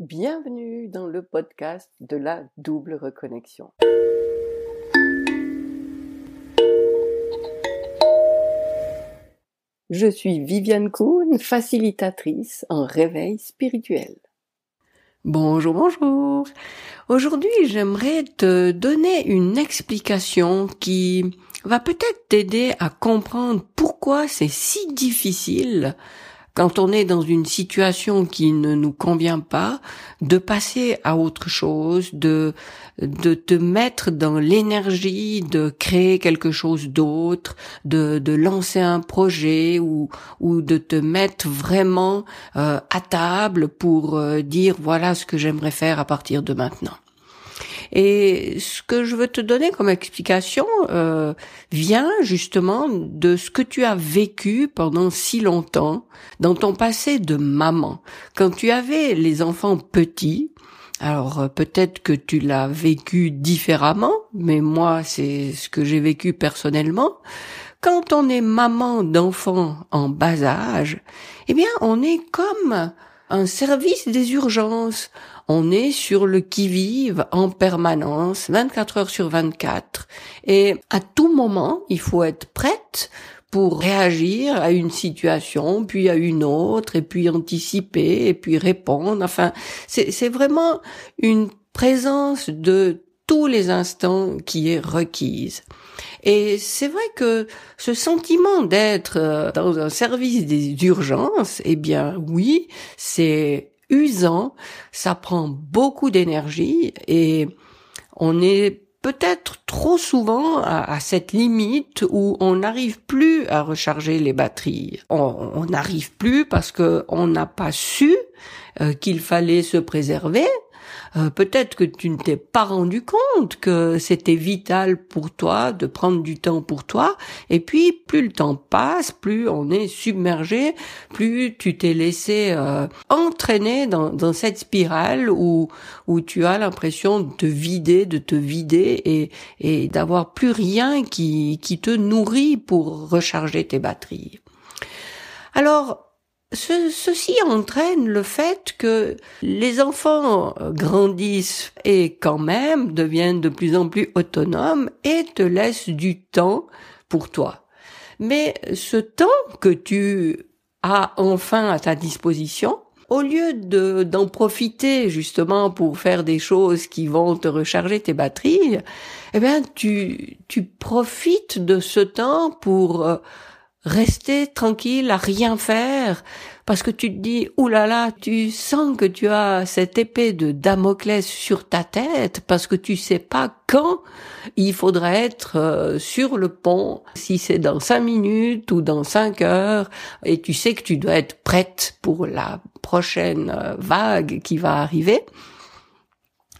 Bienvenue dans le podcast de la double reconnexion. Je suis Viviane Kuhn, facilitatrice en réveil spirituel. Bonjour, bonjour. Aujourd'hui, j'aimerais te donner une explication qui va peut-être t'aider à comprendre pourquoi c'est si difficile quand on est dans une situation qui ne nous convient pas, de passer à autre chose, de, de te mettre dans l'énergie de créer quelque chose d'autre, de, de lancer un projet ou, ou de te mettre vraiment euh, à table pour euh, dire voilà ce que j'aimerais faire à partir de maintenant. Et ce que je veux te donner comme explication euh, vient justement de ce que tu as vécu pendant si longtemps dans ton passé de maman. Quand tu avais les enfants petits, alors euh, peut-être que tu l'as vécu différemment, mais moi c'est ce que j'ai vécu personnellement. Quand on est maman d'enfants en bas âge, eh bien on est comme un service des urgences. On est sur le qui-vive en permanence, 24 heures sur 24. Et à tout moment, il faut être prête pour réagir à une situation, puis à une autre, et puis anticiper, et puis répondre. Enfin, c'est vraiment une présence de tous les instants qui est requise. Et c'est vrai que ce sentiment d'être euh, dans un service des urgences, eh bien oui, c'est usant, ça prend beaucoup d'énergie et on est peut-être trop souvent à, cette limite où on n'arrive plus à recharger les batteries. On n'arrive plus parce que on n'a pas su euh, qu'il fallait se préserver euh, peut-être que tu ne t'es pas rendu compte que c'était vital pour toi de prendre du temps pour toi. Et puis, plus le temps passe, plus on est submergé, plus tu t'es laissé euh, entraîner dans, dans, cette spirale où, où tu as l'impression de te vider, de te vider et, et d'avoir plus rien qui, qui te nourrit pour recharger tes batteries. Alors, ceci entraîne le fait que les enfants grandissent et quand même deviennent de plus en plus autonomes et te laissent du temps pour toi. Mais ce temps que tu as enfin à ta disposition, au lieu de, d'en profiter justement pour faire des choses qui vont te recharger tes batteries, eh bien, tu, tu profites de ce temps pour euh, rester tranquille à rien faire parce que tu te dis oulala là tu sens que tu as cette épée de Damoclès sur ta tête parce que tu sais pas quand il faudra être euh, sur le pont. Si c'est dans cinq minutes ou dans cinq heures et tu sais que tu dois être prête pour la prochaine euh, vague qui va arriver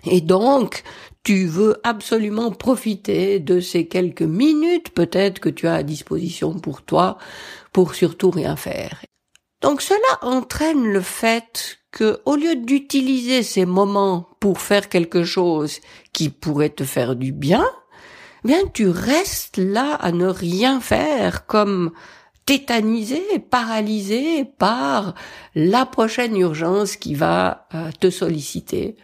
et donc, tu veux absolument profiter de ces quelques minutes peut-être que tu as à disposition pour toi pour surtout rien faire. Donc cela entraîne le fait que au lieu d'utiliser ces moments pour faire quelque chose qui pourrait te faire du bien, eh bien tu restes là à ne rien faire comme tétanisé, paralysé par la prochaine urgence qui va euh, te solliciter.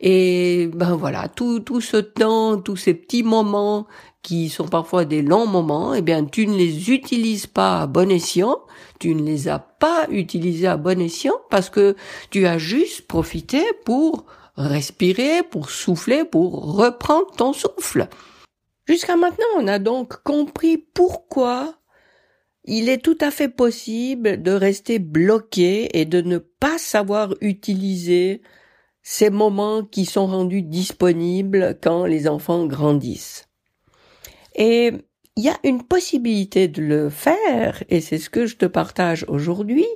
Et ben voilà, tout, tout ce temps, tous ces petits moments qui sont parfois des longs moments, eh bien tu ne les utilises pas à bon escient, tu ne les as pas utilisés à bon escient parce que tu as juste profité pour respirer, pour souffler, pour reprendre ton souffle. Jusqu'à maintenant, on a donc compris pourquoi il est tout à fait possible de rester bloqué et de ne pas savoir utiliser ces moments qui sont rendus disponibles quand les enfants grandissent. Et il y a une possibilité de le faire, et c'est ce que je te partage aujourd'hui,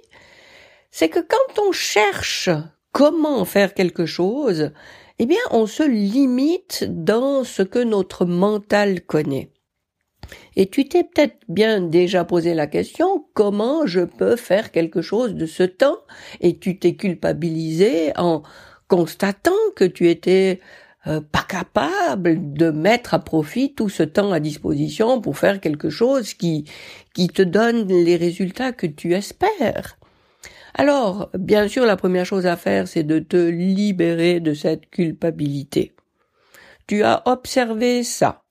c'est que quand on cherche comment faire quelque chose, eh bien, on se limite dans ce que notre mental connaît. Et tu t'es peut-être bien déjà posé la question comment je peux faire quelque chose de ce temps et tu t'es culpabilisé en constatant que tu étais euh, pas capable de mettre à profit tout ce temps à disposition pour faire quelque chose qui qui te donne les résultats que tu espères. Alors, bien sûr, la première chose à faire, c'est de te libérer de cette culpabilité. Tu as observé ça.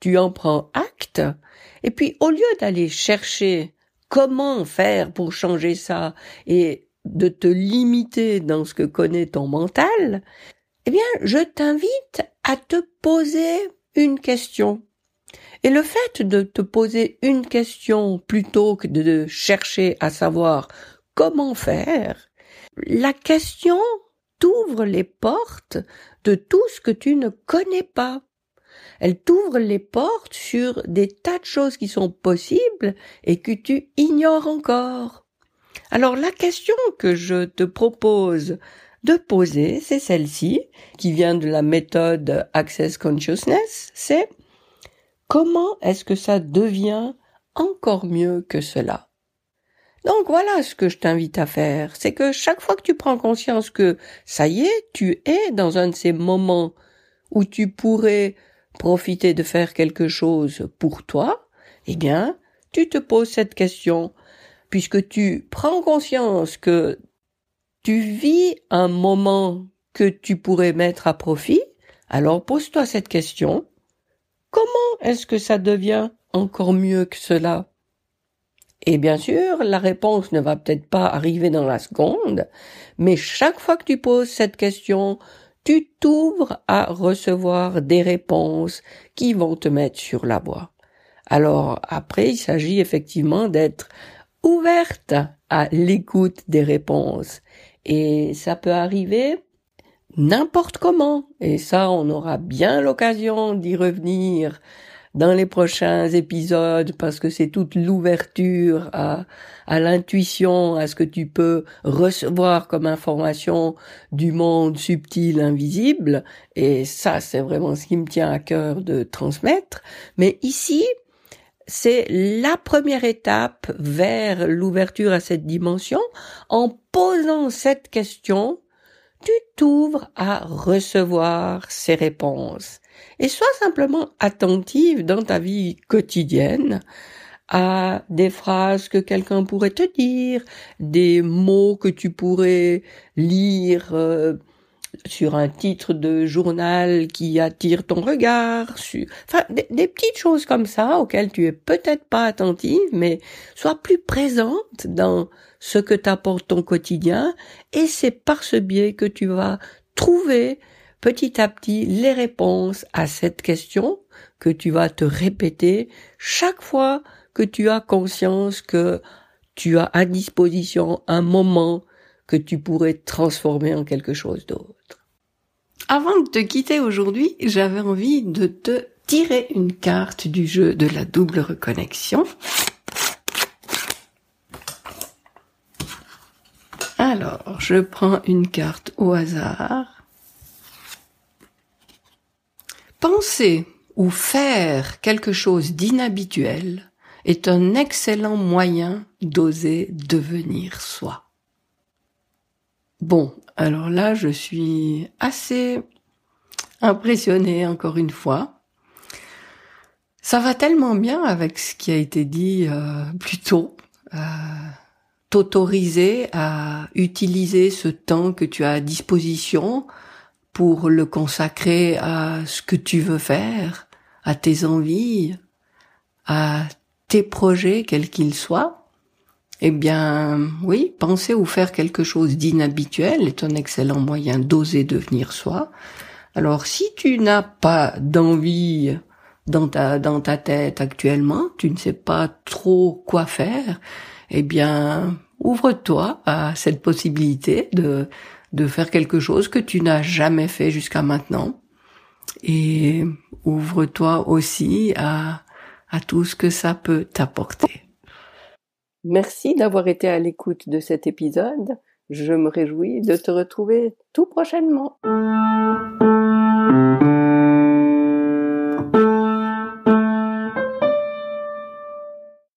Tu en prends acte. Et puis, au lieu d'aller chercher comment faire pour changer ça et de te limiter dans ce que connaît ton mental, eh bien, je t'invite à te poser une question. Et le fait de te poser une question plutôt que de chercher à savoir comment faire, la question t'ouvre les portes de tout ce que tu ne connais pas. Elle t'ouvre les portes sur des tas de choses qui sont possibles et que tu ignores encore. Alors la question que je te propose de poser, c'est celle-ci, qui vient de la méthode Access Consciousness, c'est comment est-ce que ça devient encore mieux que cela? Donc voilà ce que je t'invite à faire, c'est que chaque fois que tu prends conscience que ça y est, tu es dans un de ces moments où tu pourrais profiter de faire quelque chose pour toi, eh bien, tu te poses cette question, puisque tu prends conscience que tu vis un moment que tu pourrais mettre à profit, alors pose-toi cette question. Comment est-ce que ça devient encore mieux que cela? Et bien sûr, la réponse ne va peut-être pas arriver dans la seconde, mais chaque fois que tu poses cette question, tu t'ouvres à recevoir des réponses qui vont te mettre sur la voie. Alors après, il s'agit effectivement d'être ouverte à l'écoute des réponses. Et ça peut arriver n'importe comment. Et ça, on aura bien l'occasion d'y revenir dans les prochains épisodes parce que c'est toute l'ouverture à, à l'intuition, à ce que tu peux recevoir comme information du monde subtil, invisible. Et ça, c'est vraiment ce qui me tient à cœur de transmettre. Mais ici, c'est la première étape vers l'ouverture à cette dimension. En posant cette question, tu t'ouvres à recevoir ces réponses et sois simplement attentive dans ta vie quotidienne à des phrases que quelqu'un pourrait te dire, des mots que tu pourrais lire euh, sur un titre de journal qui attire ton regard, sur, enfin des, des, petites choses comme ça auxquelles tu es peut-être pas attentive, mais sois plus présente dans ce que t'apporte ton quotidien et c'est par ce biais que tu vas trouver petit à petit les réponses à cette question que tu vas te répéter chaque fois que tu as conscience que tu as à disposition un moment tu pourrais transformer en quelque chose d'autre. Avant de te quitter aujourd'hui, j'avais envie de te tirer une carte du jeu de la double reconnexion. Alors, je prends une carte au hasard. Penser ou faire quelque chose d'inhabituel est un excellent moyen d'oser devenir soi. Bon, alors là, je suis assez impressionnée encore une fois. Ça va tellement bien avec ce qui a été dit euh, plus tôt. Euh, T'autoriser à utiliser ce temps que tu as à disposition pour le consacrer à ce que tu veux faire, à tes envies, à tes projets, quels qu'ils soient, eh bien, oui, penser ou faire quelque chose d'inhabituel est un excellent moyen d'oser devenir soi. Alors, si tu n'as pas d'envie dans ta, dans ta tête actuellement, tu ne sais pas trop quoi faire, eh bien, ouvre-toi à cette possibilité de, de faire quelque chose que tu n'as jamais fait jusqu'à maintenant. Et ouvre-toi aussi à, à tout ce que ça peut t'apporter. Merci d'avoir été à l'écoute de cet épisode. Je me réjouis de te retrouver tout prochainement.